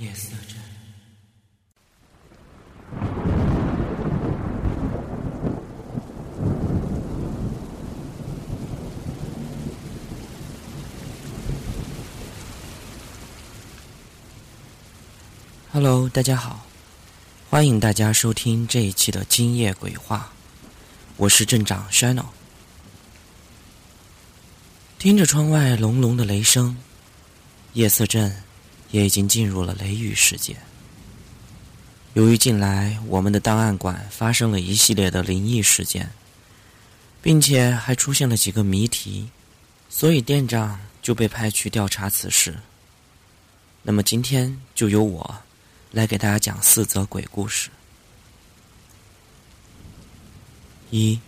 夜色镇。哈喽大家好欢迎大家收听这一期的今夜鬼话。我是镇长 shino 听着窗外隆隆的雷声夜色镇也已经进入了雷雨时节。由于近来我们的档案馆发生了一系列的灵异事件，并且还出现了几个谜题，所以店长就被派去调查此事。那么今天就由我。来给大家讲四则鬼故事。一，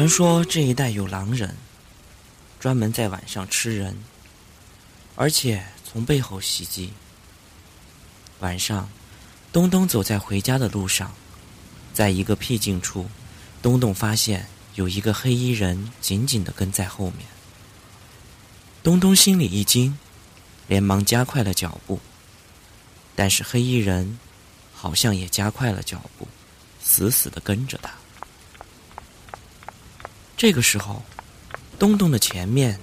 传说这一带有狼人，专门在晚上吃人，而且从背后袭击。晚上，东东走在回家的路上。在一个僻静处，东东发现有一个黑衣人紧紧的跟在后面。东东心里一惊，连忙加快了脚步。但是黑衣人好像也加快了脚步，死死的跟着他。这个时候，东东的前面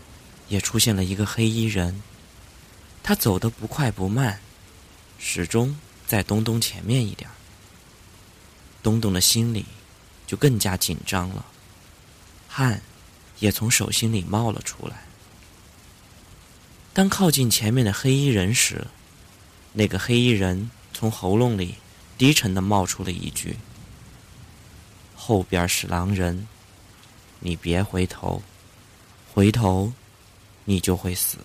也出现了一个黑衣人，他走得不快不慢，始终在东东前面一点。东东的心里就更加紧张了，汗也从手心里冒了出来。当靠近前面的黑衣人时，那个黑衣人从喉咙里低沉的冒出了一句：“后边是狼人，你别回头，回头你就会死。”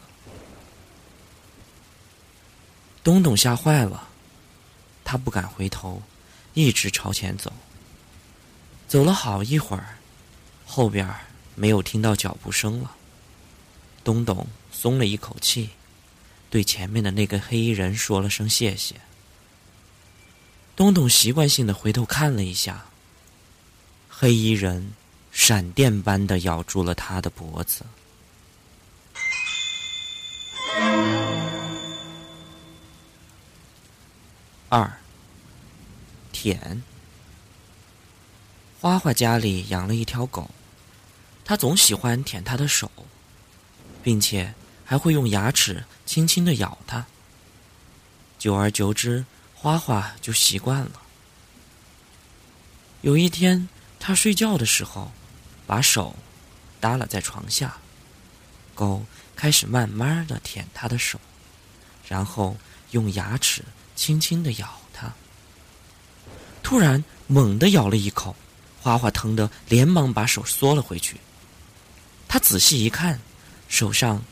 东东吓坏了，他不敢回头。一直朝前走，走了好一会儿，后边没有听到脚步声了。东东松了一口气，对前面的那个黑衣人说了声谢谢。东东习惯性的回头看了一下，黑衣人闪电般的咬住了他的脖子。二。舔。花花家里养了一条狗，它总喜欢舔它的手，并且还会用牙齿轻轻的咬它。久而久之，花花就习惯了。有一天，他睡觉的时候，把手搭了在床下，狗开始慢慢的舔他的手，然后用牙齿轻轻的咬他。突然，猛地咬了一口，花花疼得连忙把手缩了回去。他仔细一看，手上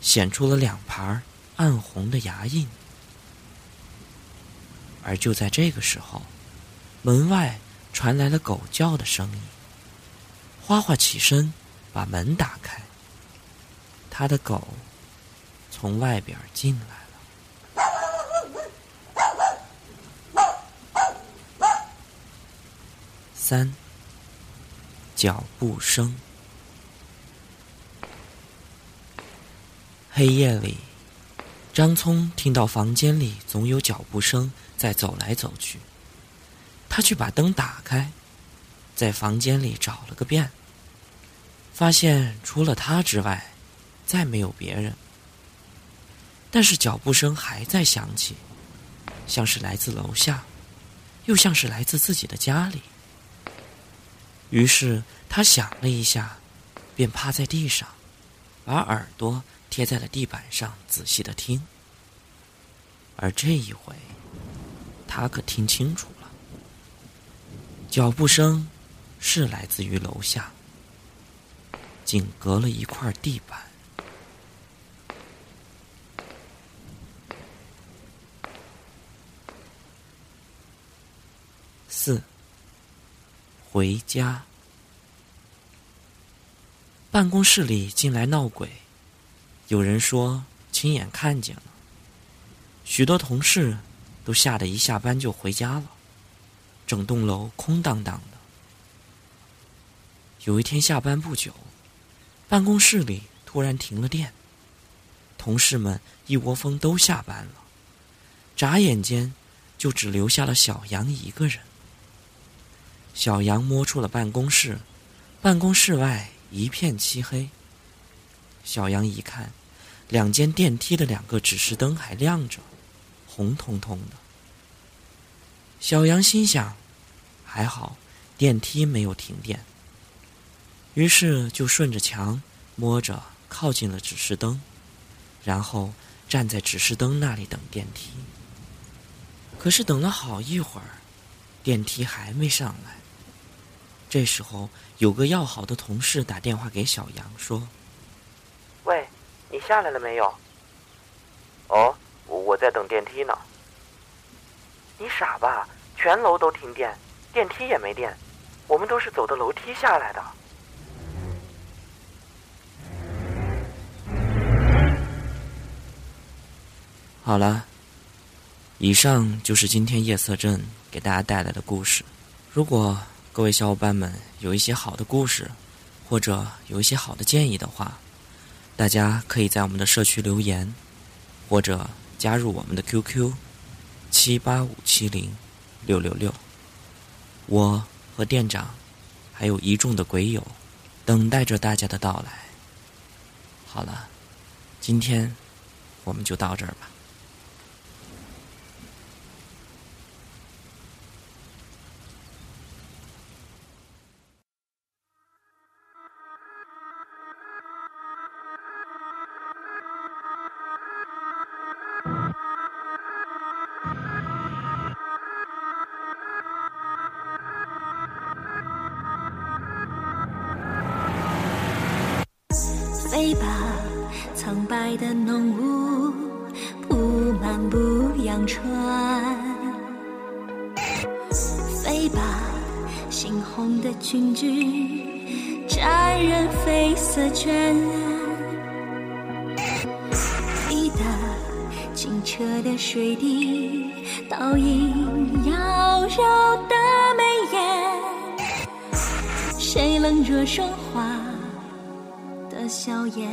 显出了两盘暗红的牙印。而就在这个时候，门外传来了狗叫的声音。花花起身，把门打开。他的狗从外边进来了。三，脚步声。黑夜里，张聪听到房间里总有脚步声在走来走去。他去把灯打开，在房间里找了个遍，发现除了他之外，再没有别人。但是脚步声还在响起，像是来自楼下，又像是来自自己的家里。于是他想了一下，便趴在地上，把耳朵贴在了地板上，仔细的听。而这一回，他可听清楚了，脚步声是来自于楼下，仅隔了一块地板。四。回家。办公室里进来闹鬼，有人说亲眼看见了。许多同事都吓得一下班就回家了，整栋楼空荡荡的。有一天下班不久，办公室里突然停了电，同事们一窝蜂都下班了，眨眼间就只留下了小杨一个人。小羊摸出了办公室，办公室外一片漆黑。小羊一看，两间电梯的两个指示灯还亮着，红彤彤的。小羊心想：还好电梯没有停电。于是就顺着墙摸着靠近了指示灯，然后站在指示灯那里等电梯。可是等了好一会儿，电梯还没上来。这时候，有个要好的同事打电话给小杨说：“喂，你下来了没有？哦，我在等电梯呢。你傻吧？全楼都停电，电梯也没电，我们都是走的楼梯下来的。”好了，以上就是今天夜色镇给大家带来的故事。如果各位小伙伴们有一些好的故事，或者有一些好的建议的话，大家可以在我们的社区留言，或者加入我们的 QQ 七八五七零六六六。我和店长还有一众的鬼友等待着大家的到来。好了，今天我们就到这儿吧。飞吧，苍白的浓雾铺满牧羊川。飞吧，猩红的裙裾沾染绯色卷。你的清澈的水滴倒映妖娆的眉眼。谁冷若霜花？笑颜。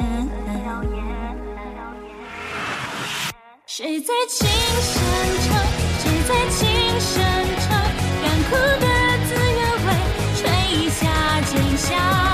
谁在轻声唱？谁在轻声唱？干枯的自由为，吹一下锦香。